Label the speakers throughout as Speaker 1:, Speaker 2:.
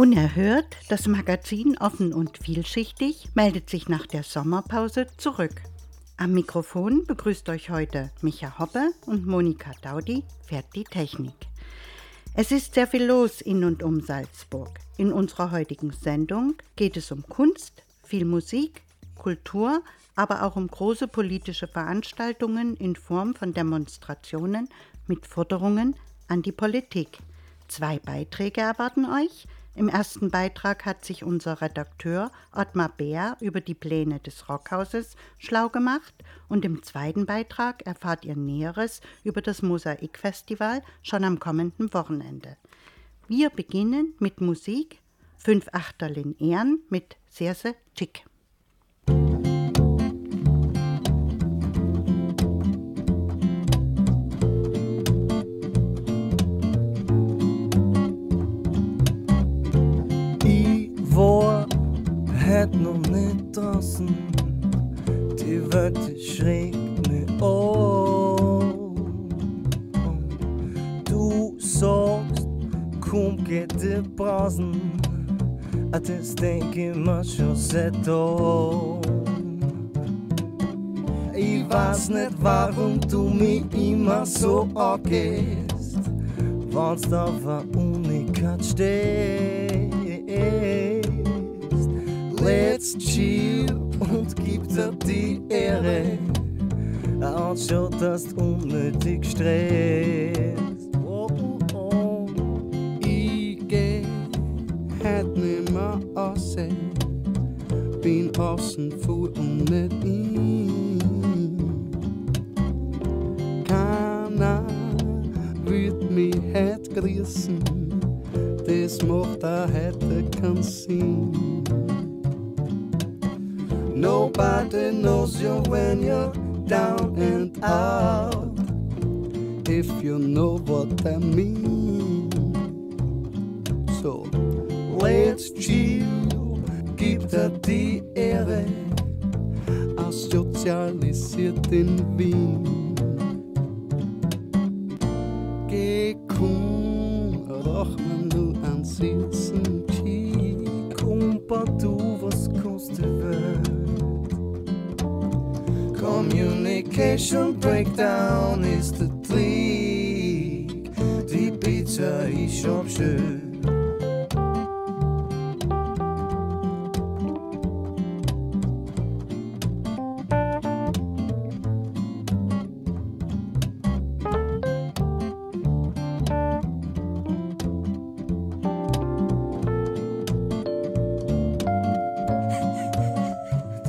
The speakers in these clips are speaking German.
Speaker 1: Unerhört, das Magazin offen und vielschichtig, meldet sich nach der Sommerpause zurück. Am Mikrofon begrüßt euch heute Micha Hoppe und Monika Daudi fährt die Technik. Es ist sehr viel los in und um Salzburg. In unserer heutigen Sendung geht es um Kunst, viel Musik, Kultur, aber auch um große politische Veranstaltungen in Form von Demonstrationen mit Forderungen an die Politik. Zwei Beiträge erwarten euch. Im ersten Beitrag hat sich unser Redakteur Ottmar Bär über die Pläne des Rockhauses schlau gemacht und im zweiten Beitrag erfahrt ihr Näheres über das Mosaikfestival schon am kommenden Wochenende. Wir beginnen mit Musik, fünf Achterl in Ehren mit Serse Chick.
Speaker 2: Het nog niet draußen, die Welt schrägt mir auf. Du sagst, komm, geht die Brasen, das denk ich mir schon seit Ich weiß nicht, warum du mich immer so angehst, wenn's da war Unikat steht. Let's chill und gib dir die Ehre. Anstatt dass du unnötig stresst. Oh, oh, oh. Ich geh halt nimmer aussehen. Bin außen voll und nicht Nobody knows you when you're down and out. If you know what I mean. So, let's chill, gib dir die Ehre. Asozialisiert in Wien. Geh Communication breakdown is the trick. Die Pizza ist schon schön.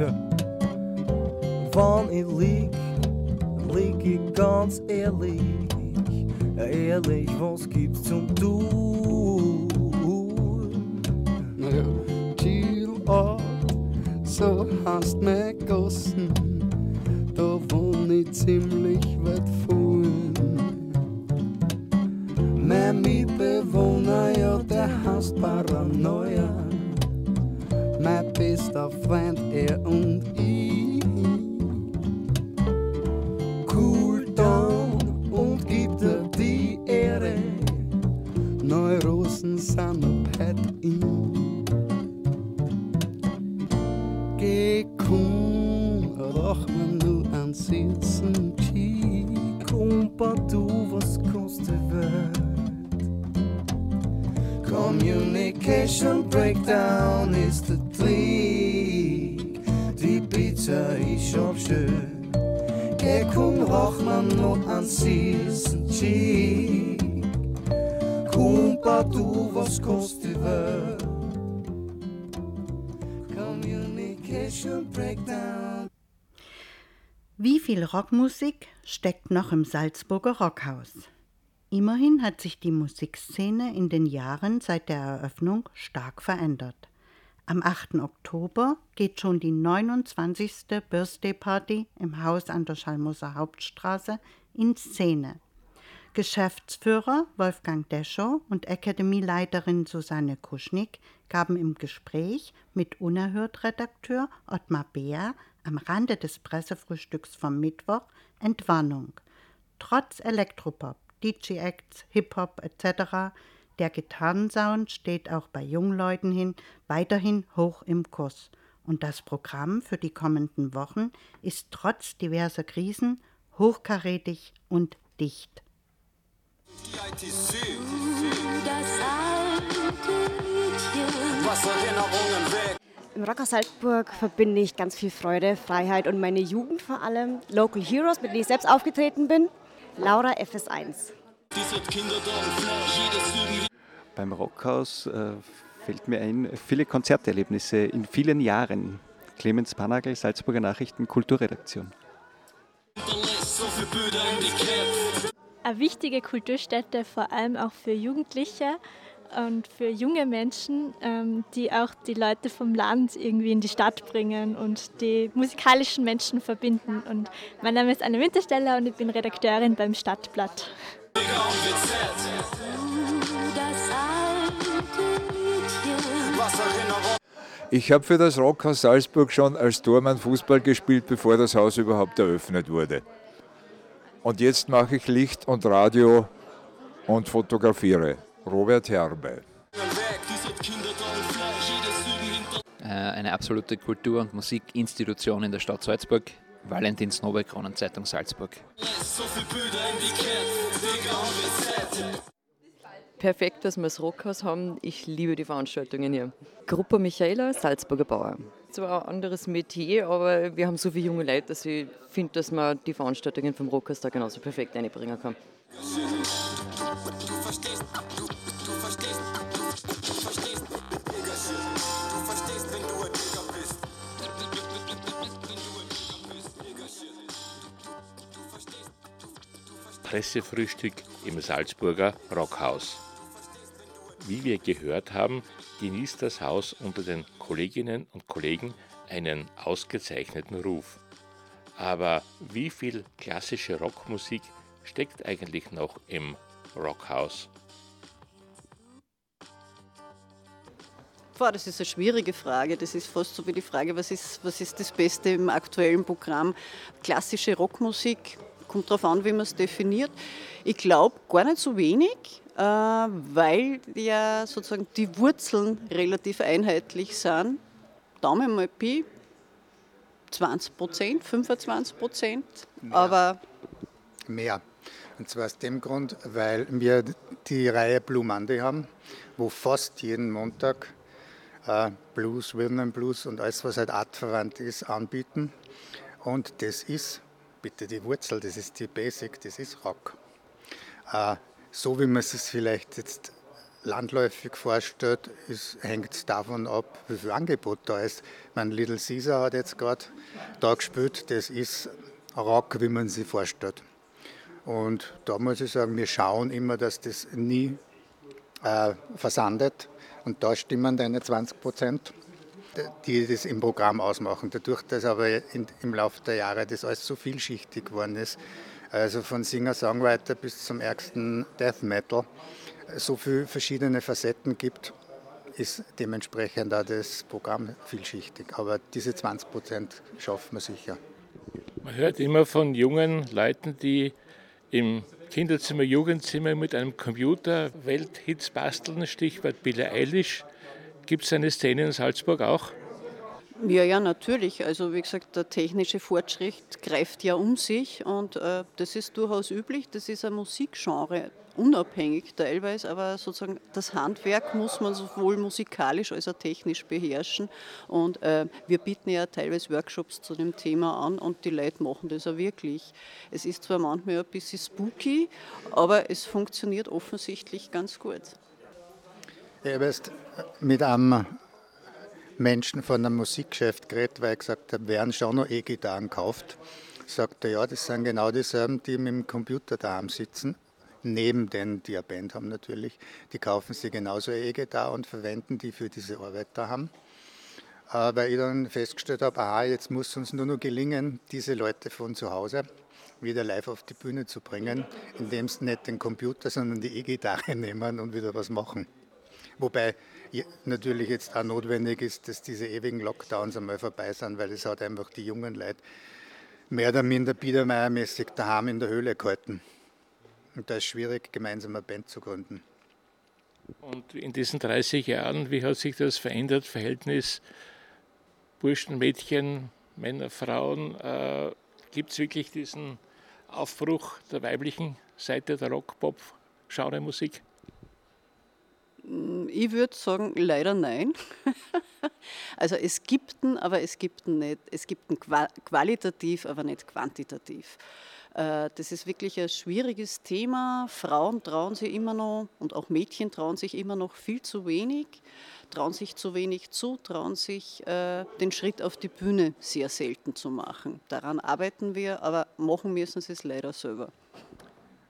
Speaker 2: Wann ich lieg, lieg ich ganz ehrlich, ehrlich, was gibt's zum Tun? Naja, Zielort, so hast mir gegossen, da wohn ich ziemlich an Sitzen, Kumpa, du, was kostet wird. Communication breakdown is the trick. Die Pizza ist schon schön. Geh komm, roch man nur an Sitzen, Kumpa, du, was kostet wird. Communication breakdown.
Speaker 1: Wie viel Rockmusik steckt noch im Salzburger Rockhaus? Immerhin hat sich die Musikszene in den Jahren seit der Eröffnung stark verändert. Am 8. Oktober geht schon die 29. Birthday Party im Haus an der Schalmoser Hauptstraße in Szene. Geschäftsführer Wolfgang Deschow und Akademieleiterin Susanne Kuschnick gaben im Gespräch mit Unerhört-Redakteur Ottmar Beer am Rande des Pressefrühstücks vom Mittwoch Entwarnung. Trotz Elektropop, DJ-Acts, Hip-Hop etc. der Gitarrensound steht auch bei Jungleuten hin weiterhin hoch im Kurs. Und das Programm für die kommenden Wochen ist trotz diverser Krisen hochkarätig und dicht.
Speaker 3: Im Rocker Salzburg verbinde ich ganz viel Freude, Freiheit und meine Jugend vor allem. Local Heroes, mit denen ich selbst aufgetreten bin. Laura FS1.
Speaker 4: Beim Rockhaus äh, fällt mir ein, viele Konzerterlebnisse in vielen Jahren. Clemens Panagel, Salzburger Nachrichten, Kulturredaktion.
Speaker 5: Eine wichtige Kulturstätte, vor allem auch für Jugendliche und für junge Menschen, ähm, die auch die Leute vom Land irgendwie in die Stadt bringen und die musikalischen Menschen verbinden. Und mein Name ist Anne Wintersteller und ich bin Redakteurin beim Stadtblatt.
Speaker 6: Ich habe für das Rockhaus Salzburg schon als Tormann Fußball gespielt, bevor das Haus überhaupt eröffnet wurde. Und jetzt mache ich Licht und Radio und fotografiere. Robert Herbe.
Speaker 7: Äh, eine absolute Kultur- und Musikinstitution in der Stadt Salzburg. Valentin Snobel, Kronenzeitung Salzburg.
Speaker 8: Perfekt, dass wir das Rockhaus haben. Ich liebe die Veranstaltungen hier. Gruppe Michaela, Salzburger Bauer. Zwar ein anderes Metier, aber wir haben so viele junge Leute, dass ich finde, dass man die Veranstaltungen vom Rockhaus da genauso perfekt einbringen kann.
Speaker 9: Pressefrühstück im Salzburger Rockhaus. Wie wir gehört haben, genießt das Haus unter den Kolleginnen und Kollegen einen ausgezeichneten Ruf. Aber wie viel klassische Rockmusik steckt eigentlich noch im Rockhaus?
Speaker 10: Boah, das ist eine schwierige Frage. Das ist fast so wie die Frage, was ist, was ist das Beste im aktuellen Programm? Klassische Rockmusik, kommt darauf an, wie man es definiert. Ich glaube gar nicht so wenig, äh, weil ja sozusagen die Wurzeln relativ einheitlich sind. Daumen mal Pi, 20 Prozent, 25 Prozent, aber
Speaker 11: mehr. Und zwar aus dem Grund, weil wir die Reihe Blue Monday haben, wo fast jeden Montag äh, Blues, Rhythm Blues und alles, was halt artverwandt ist, anbieten. Und das ist bitte die Wurzel, das ist die Basic, das ist Rock. Äh, so wie man es vielleicht jetzt landläufig vorstellt, hängt es davon ab, wie viel Angebot da ist. Mein Little Caesar hat jetzt gerade da gespielt, das ist Rock, wie man sich vorstellt. Und da muss ich sagen, wir schauen immer, dass das nie äh, versandet. Und da stimmen deine 20 Prozent die das im Programm ausmachen. Dadurch, dass aber in, im Laufe der Jahre das alles so vielschichtig geworden ist, also von Singer-Songwriter bis zum ärgsten Death Metal, so viele verschiedene Facetten gibt, ist dementsprechend auch das Programm vielschichtig. Aber diese 20 Prozent schaffen wir sicher.
Speaker 9: Man hört immer von jungen Leuten, die im Kinderzimmer, Jugendzimmer mit einem Computer Welthits basteln, Stichwort Billie Eilish. Gibt es eine Szene in Salzburg auch?
Speaker 10: Ja, ja, natürlich. Also wie gesagt, der technische Fortschritt greift ja um sich und äh, das ist durchaus üblich. Das ist ein Musikgenre, unabhängig teilweise, aber sozusagen das Handwerk muss man sowohl musikalisch als auch technisch beherrschen. Und äh, wir bieten ja teilweise Workshops zu dem Thema an und die Leute machen das auch wirklich. Es ist zwar manchmal ein bisschen spooky, aber es funktioniert offensichtlich ganz gut.
Speaker 11: Ich habe jetzt mit einem Menschen von einem Musikgeschäft geredet, weil ich gesagt habe, werden schon noch E-Gitarren gekauft. sagt er, ja, das sind genau dieselben, die mit dem Computer daheim sitzen. Neben denen, die eine Band haben natürlich. Die kaufen sie genauso E-Gitarre und verwenden die für diese Arbeit daheim. Äh, weil ich dann festgestellt habe, aha, jetzt muss es uns nur noch gelingen, diese Leute von zu Hause wieder live auf die Bühne zu bringen, indem sie nicht den Computer, sondern die E-Gitarre nehmen und wieder was machen. Wobei natürlich jetzt auch notwendig ist, dass diese ewigen Lockdowns einmal vorbei sind, weil es hat einfach die jungen Leute mehr oder minder biedermeiermäßig daheim in der Höhle gehalten. Und da ist schwierig, gemeinsam eine Band zu gründen.
Speaker 9: Und in diesen 30 Jahren, wie hat sich das verändert, Verhältnis Burschen, Mädchen, Männer, Frauen? Äh, Gibt es wirklich diesen Aufbruch der weiblichen Seite der Rock-Pop-Genre-Musik?
Speaker 10: Ich würde sagen, leider nein. also es gibt ihn, aber es gibt ihn nicht. Es gibt ihn qualitativ, aber nicht quantitativ. Äh, das ist wirklich ein schwieriges Thema. Frauen trauen sich immer noch und auch Mädchen trauen sich immer noch viel zu wenig, trauen sich zu wenig zu, trauen sich äh, den Schritt auf die Bühne sehr selten zu machen. Daran arbeiten wir, aber machen müssen sie es leider selber.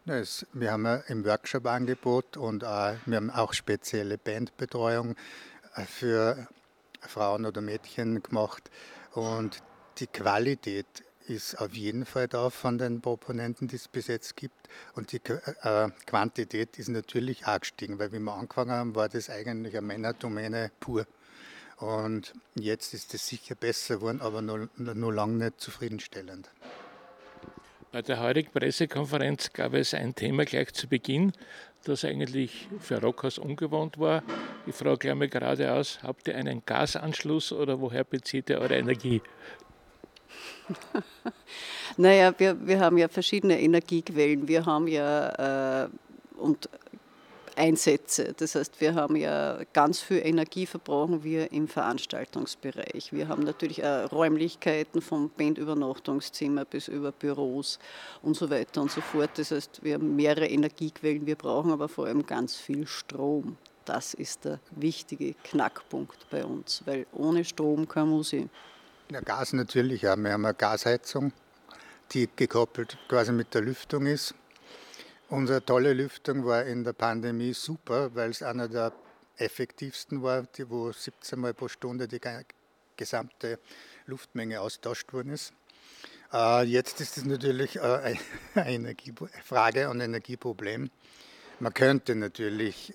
Speaker 11: Wir haben im Workshop-Angebot und wir haben auch spezielle Bandbetreuung äh, für Frauen oder Mädchen gemacht. Und die Qualität ist auf jeden Fall da von den Proponenten, die es bis jetzt gibt. Und die äh, Quantität ist natürlich auch gestiegen, weil wie wir angefangen haben, war das eigentlich eine Männerdomäne pur. Und jetzt ist es sicher besser geworden, aber nur, nur lange nicht zufriedenstellend.
Speaker 9: Bei der heutigen Pressekonferenz gab es ein Thema gleich zu Beginn, das eigentlich für Rockhaus ungewohnt war. Ich frage gleich mal geradeaus, habt ihr einen Gasanschluss oder woher bezieht ihr eure Energie?
Speaker 10: naja, wir, wir haben ja verschiedene Energiequellen. Wir haben ja äh, und Einsätze. Das heißt, wir haben ja ganz viel Energie verbrauchen wir im Veranstaltungsbereich. Wir haben natürlich auch Räumlichkeiten vom Bandübernachtungszimmer bis über Büros und so weiter und so fort. Das heißt, wir haben mehrere Energiequellen, wir brauchen aber vor allem ganz viel Strom. Das ist der wichtige Knackpunkt bei uns, weil ohne Strom keine Musik.
Speaker 11: Ja, Gas natürlich, ja. Wir haben eine Gasheizung, die gekoppelt quasi mit der Lüftung ist. Unsere tolle Lüftung war in der Pandemie super, weil es einer der effektivsten war, die, wo 17 Mal pro Stunde die gesamte Luftmenge austauscht worden ist. Äh, jetzt ist es natürlich äh, eine Energiefrage und Energieproblem. Man könnte natürlich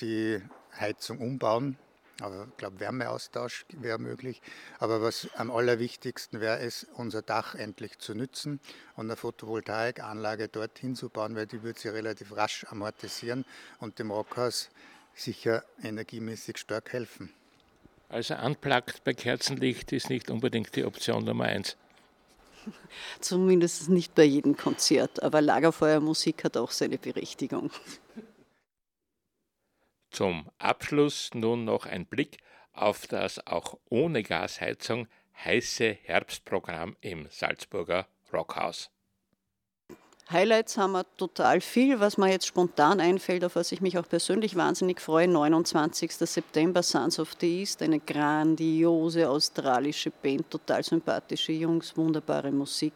Speaker 11: die Heizung umbauen, aber ich glaube, Wärmeaustausch wäre möglich. Aber was am allerwichtigsten wäre, ist, unser Dach endlich zu nützen und eine Photovoltaikanlage dorthin zu bauen, weil die würde sich relativ rasch amortisieren und dem Rockhaus sicher energiemäßig stark helfen.
Speaker 9: Also unplugged bei Kerzenlicht ist nicht unbedingt die Option Nummer eins.
Speaker 10: Zumindest nicht bei jedem Konzert, aber Lagerfeuermusik hat auch seine Berechtigung.
Speaker 9: Zum Abschluss nun noch ein Blick auf das auch ohne Gasheizung heiße Herbstprogramm im Salzburger Rockhaus.
Speaker 10: Highlights haben wir total viel, was mir jetzt spontan einfällt, auf was ich mich auch persönlich wahnsinnig freue. 29. September, Sons of the East, eine grandiose australische Band, total sympathische Jungs, wunderbare Musik.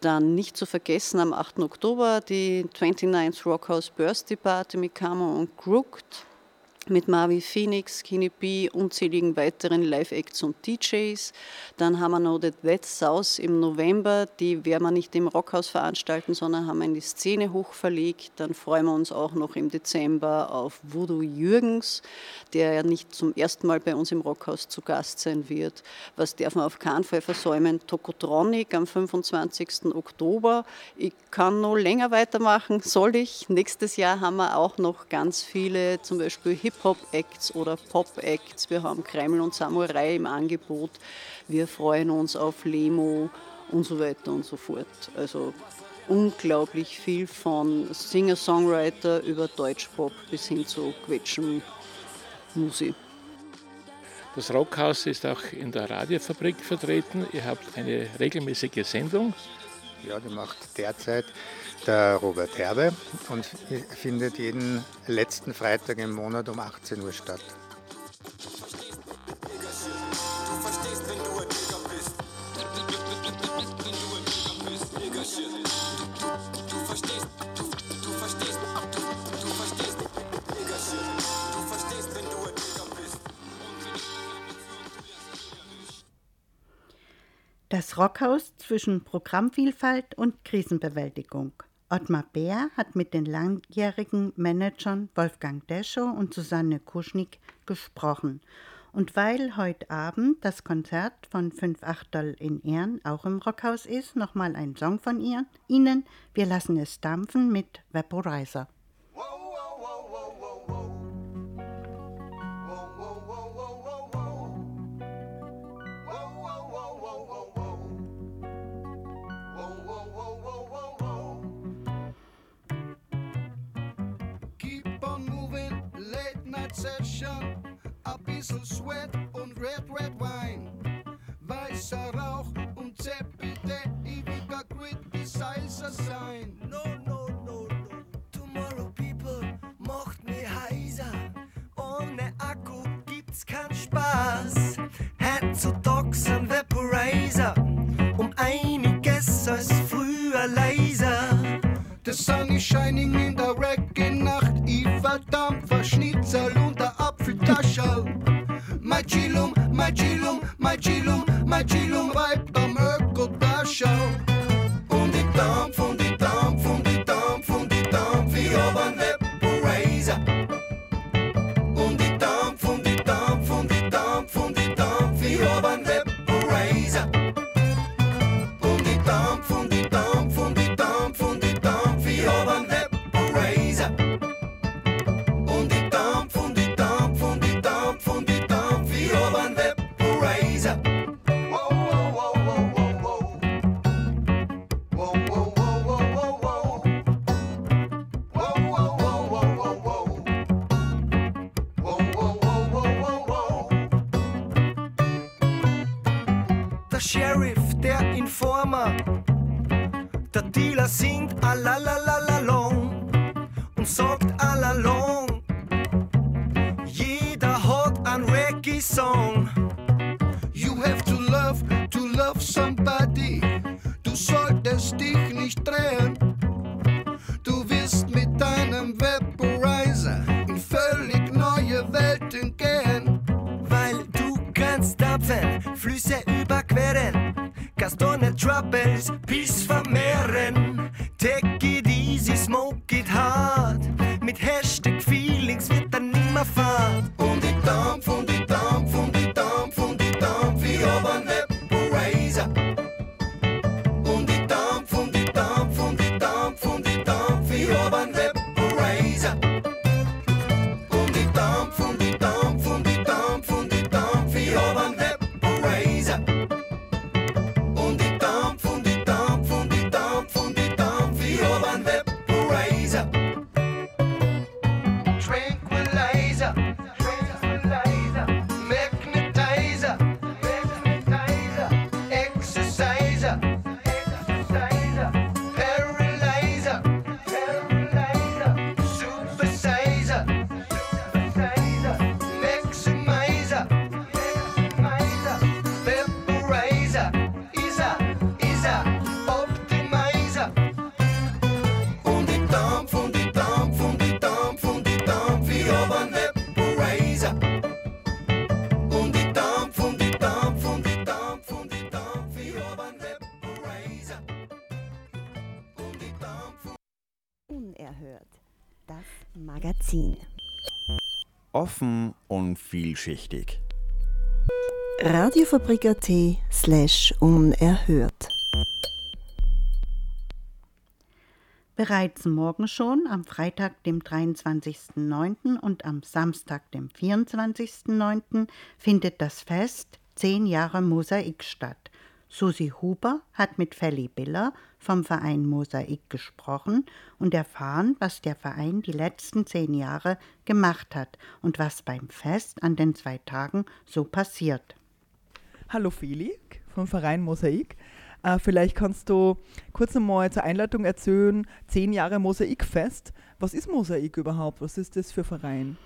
Speaker 10: Dann nicht zu vergessen am 8. Oktober die 29th Rockhouse Birthday Party mit Camo und Crooked mit Marvi Phoenix, Skinny B, unzähligen weiteren Live-Acts und DJs. Dann haben wir noch The Dead South im November, die werden wir nicht im Rockhaus veranstalten, sondern haben in die Szene hochverlegt. Dann freuen wir uns auch noch im Dezember auf Voodoo Jürgens, der ja nicht zum ersten Mal bei uns im Rockhaus zu Gast sein wird. Was darf man auf keinen Fall versäumen? Tokotronic am 25. Oktober. Ich kann noch länger weitermachen, soll ich. Nächstes Jahr haben wir auch noch ganz viele, zum Beispiel Hip Hip-Hop-Acts oder Pop-Acts. Wir haben Kreml und Samurai im Angebot. Wir freuen uns auf Lemo und so weiter und so fort. Also unglaublich viel von Singer-Songwriter über Deutschpop bis hin zu Quetschen-Musik.
Speaker 9: Das Rockhaus ist auch in der Radiofabrik vertreten. Ihr habt eine regelmäßige Sendung.
Speaker 11: Ja, die macht derzeit der Robert Herbe und findet jeden letzten Freitag im Monat um 18 Uhr statt.
Speaker 1: Rockhaus zwischen Programmvielfalt und Krisenbewältigung. Ottmar Bär hat mit den langjährigen Managern Wolfgang Deschow und Susanne Kuschnick gesprochen. Und weil heute Abend das Konzert von Fünf Achtel in Ehren auch im Rockhaus ist, nochmal ein Song von ihr, Ihnen. Wir lassen es dampfen mit Vaporizer.
Speaker 12: Bisschen Sweat und Red Red Wine. Weißer Rauch und Zeppite, ewiger Criticizer sein. No, no, no, no.
Speaker 13: Tomorrow People macht mich heiser. Ohne Akku gibt's keinen Spaß. Heutzutage sind Vaporizer um einiges als früher leiser.
Speaker 12: The sun is shining in der Reggae-Nacht. Ich verdammt Schnitzel und der Apfeltascherl. Mein Chilum, mein Chilum, mein Chilum,
Speaker 13: Reggae-Song.
Speaker 12: You have to love, to love somebody. Du solltest dich nicht drehen. Du wirst mit deinem Vaporizer in völlig neue Welten gehen.
Speaker 13: Weil du kannst dampfen, Flüsse überqueren, Gastone Troubles bis vermehren.
Speaker 14: Offen und vielschichtig.
Speaker 15: Radiofabrik.at slash unerhört.
Speaker 1: Bereits morgen schon, am Freitag, dem 23.09. und am Samstag, dem 24.09. findet das Fest 10 Jahre Mosaik statt. Susi Huber hat mit Felly Biller vom Verein Mosaik gesprochen und erfahren, was der Verein die letzten zehn Jahre gemacht hat und was beim Fest an den zwei Tagen so passiert.
Speaker 16: Hallo Feli vom Verein Mosaik. Äh, vielleicht kannst du kurz einmal zur Einleitung erzählen, zehn Jahre Mosaikfest. Was ist Mosaik überhaupt? Was ist das für Verein?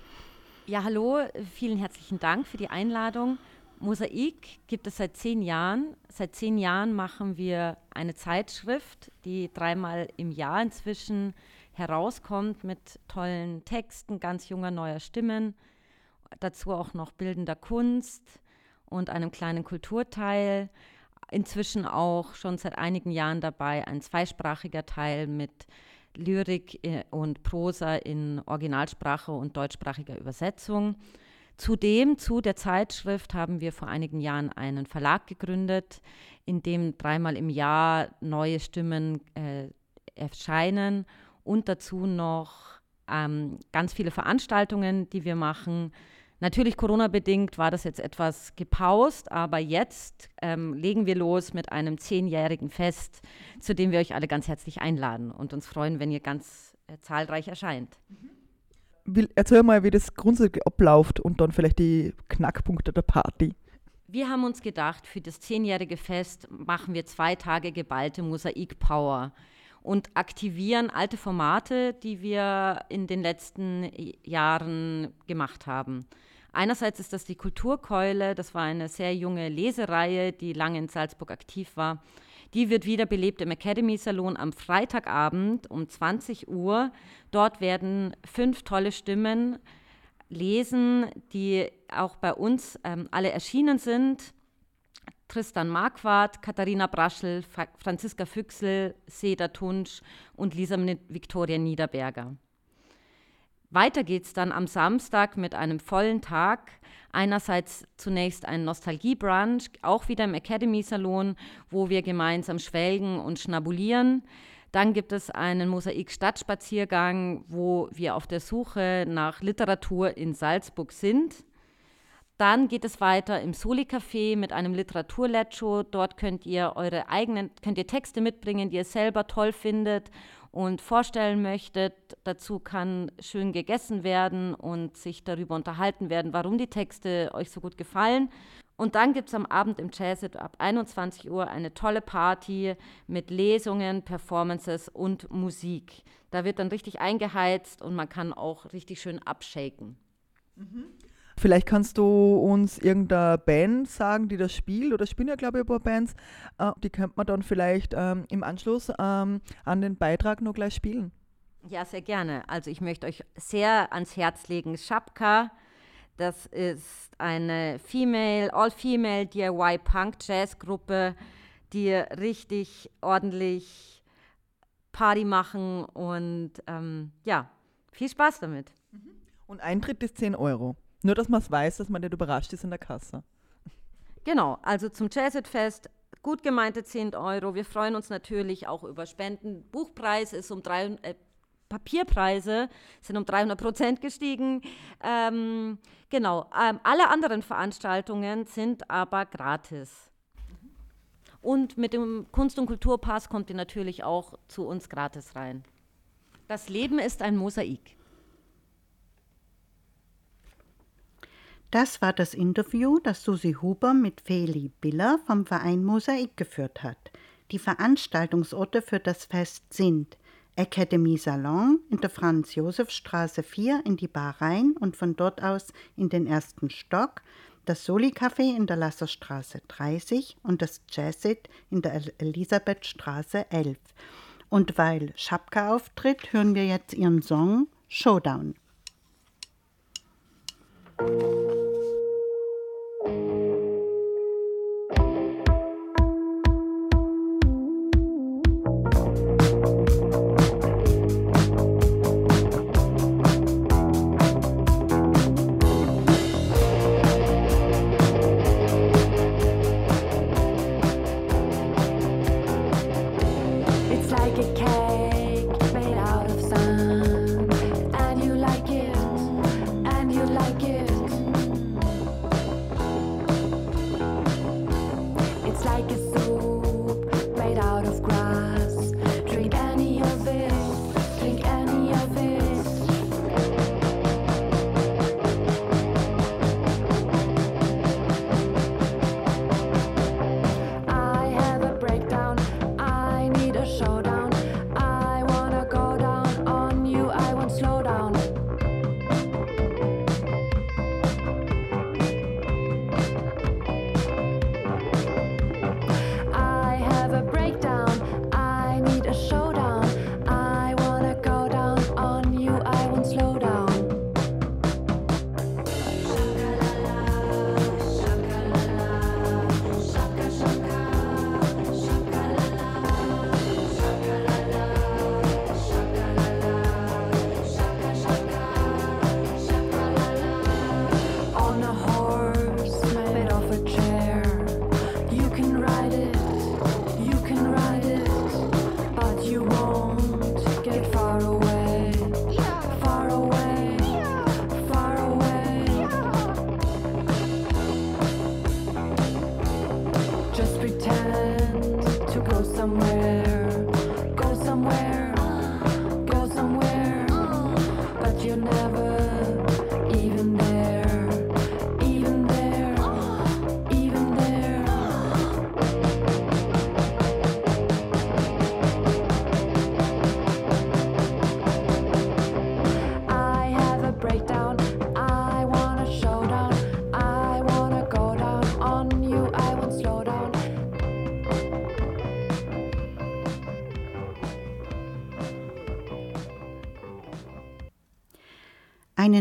Speaker 17: Ja, hallo, vielen herzlichen Dank für die Einladung. Mosaik gibt es seit zehn Jahren. Seit zehn Jahren machen wir eine Zeitschrift, die dreimal im Jahr inzwischen herauskommt mit tollen Texten, ganz junger neuer Stimmen. Dazu auch noch bildender Kunst und einem kleinen Kulturteil. inzwischen auch schon seit einigen Jahren dabei, ein zweisprachiger Teil mit Lyrik äh, und Prosa in Originalsprache und deutschsprachiger Übersetzung. Zudem zu der Zeitschrift haben wir vor einigen Jahren einen Verlag gegründet, in dem dreimal im Jahr neue Stimmen äh, erscheinen und dazu noch ähm, ganz viele Veranstaltungen, die wir machen. Natürlich Corona-bedingt war das jetzt etwas gepaust, aber jetzt ähm, legen wir los mit einem zehnjährigen Fest, zu dem wir euch alle ganz herzlich einladen und uns freuen, wenn ihr ganz äh, zahlreich erscheint.
Speaker 16: Will, erzähl mal, wie das grundsätzlich abläuft und dann vielleicht die Knackpunkte der Party.
Speaker 17: Wir haben uns gedacht, für das zehnjährige Fest machen wir zwei Tage geballte Mosaik-Power und aktivieren alte Formate, die wir in den letzten Jahren gemacht haben. Einerseits ist das die Kulturkeule, das war eine sehr junge Lesereihe, die lange in Salzburg aktiv war. Die wird wiederbelebt im Academy Salon am Freitagabend um 20 Uhr. Dort werden fünf tolle Stimmen lesen, die auch bei uns ähm, alle erschienen sind. Tristan Marquardt, Katharina Braschel, Fra Franziska Füchsel, Seda Tunsch und Lisa Victoria Niederberger. Weiter geht es dann am Samstag mit einem vollen Tag. Einerseits zunächst ein Nostalgie-Brunch, auch wieder im Academy Salon, wo wir gemeinsam schwelgen und schnabulieren. Dann gibt es einen Mosaik-Stadtspaziergang, wo wir auf der Suche nach Literatur in Salzburg sind. Dann geht es weiter im Soli-Café mit einem Literaturleccio. Dort könnt ihr eure eigenen, könnt ihr Texte mitbringen, die ihr selber toll findet und vorstellen möchtet. Dazu kann schön gegessen werden und sich darüber unterhalten werden, warum die Texte euch so gut gefallen. Und dann gibt es am Abend im Jazzit ab 21 Uhr eine tolle Party mit Lesungen, Performances und Musik. Da wird dann richtig eingeheizt und man kann auch richtig schön abshaken.
Speaker 16: Mhm. Vielleicht kannst du uns irgendeine Band sagen, die das spielt, oder spielen ja, glaube ich, ein paar Bands. Äh, die könnte man dann vielleicht ähm, im Anschluss ähm, an den Beitrag noch gleich spielen.
Speaker 17: Ja, sehr gerne. Also ich möchte euch sehr ans Herz legen, Schapka. Das ist eine Female, All-Female DIY Punk Jazz Gruppe, die richtig ordentlich Party machen und ähm, ja, viel Spaß damit.
Speaker 16: Und Eintritt ist 10 Euro. Nur, dass man es weiß, dass man nicht überrascht ist in der Kasse.
Speaker 17: Genau, also zum Jazzit-Fest gut gemeinte 10 Euro. Wir freuen uns natürlich auch über Spenden. Buchpreis ist um 3, äh, Papierpreise sind um 300 Prozent gestiegen. Ähm, genau, ähm, alle anderen Veranstaltungen sind aber gratis. Und mit dem Kunst- und Kulturpass kommt ihr natürlich auch zu uns gratis rein. Das Leben ist ein Mosaik.
Speaker 1: Das war das Interview, das Susi Huber mit Feli Biller vom Verein Mosaik geführt hat. Die Veranstaltungsorte für das Fest sind Academy Salon in der Franz-Josef-Straße 4 in die Bar rein und von dort aus in den ersten Stock, das Soli-Café in der Lasserstraße 30 und das Jazzit in der Elisabethstraße 11. Und weil Schapka auftritt, hören wir jetzt ihren Song Showdown.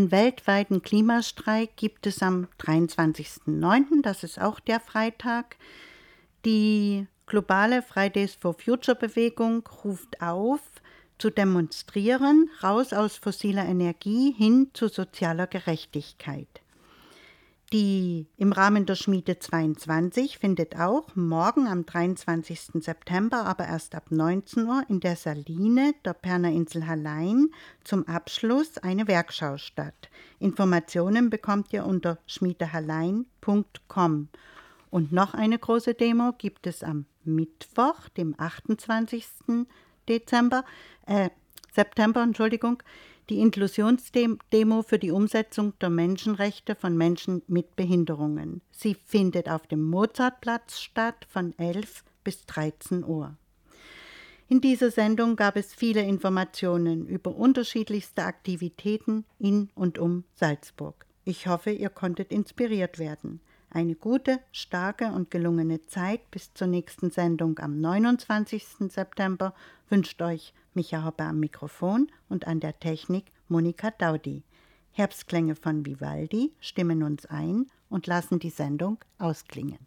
Speaker 1: Einen weltweiten Klimastreik gibt es am 23.09., das ist auch der Freitag. Die globale Fridays for Future Bewegung ruft auf, zu demonstrieren, raus aus fossiler Energie hin zu sozialer Gerechtigkeit. Die im Rahmen der Schmiede 22 findet auch morgen am 23. September, aber erst ab 19 Uhr in der Saline der Perner Insel Hallein zum Abschluss eine Werkschau statt. Informationen bekommt ihr unter schmiedehallein.com. Und noch eine große Demo gibt es am Mittwoch, dem 28. Dezember, äh, September, Entschuldigung, die Inklusionsdemo für die Umsetzung der Menschenrechte von Menschen mit Behinderungen. Sie findet auf dem Mozartplatz statt von 11 bis 13 Uhr. In dieser Sendung gab es viele Informationen über unterschiedlichste Aktivitäten in und um Salzburg. Ich hoffe, ihr konntet inspiriert werden. Eine gute, starke und gelungene Zeit bis zur nächsten Sendung am 29. September wünscht euch Micha Hoppe am Mikrofon und an der Technik Monika Daudi. Herbstklänge von Vivaldi stimmen uns ein und lassen die Sendung ausklingen.